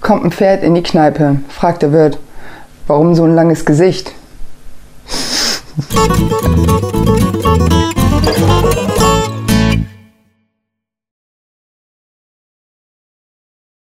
Kommt ein Pferd in die Kneipe, fragt der Wirt, warum so ein langes Gesicht?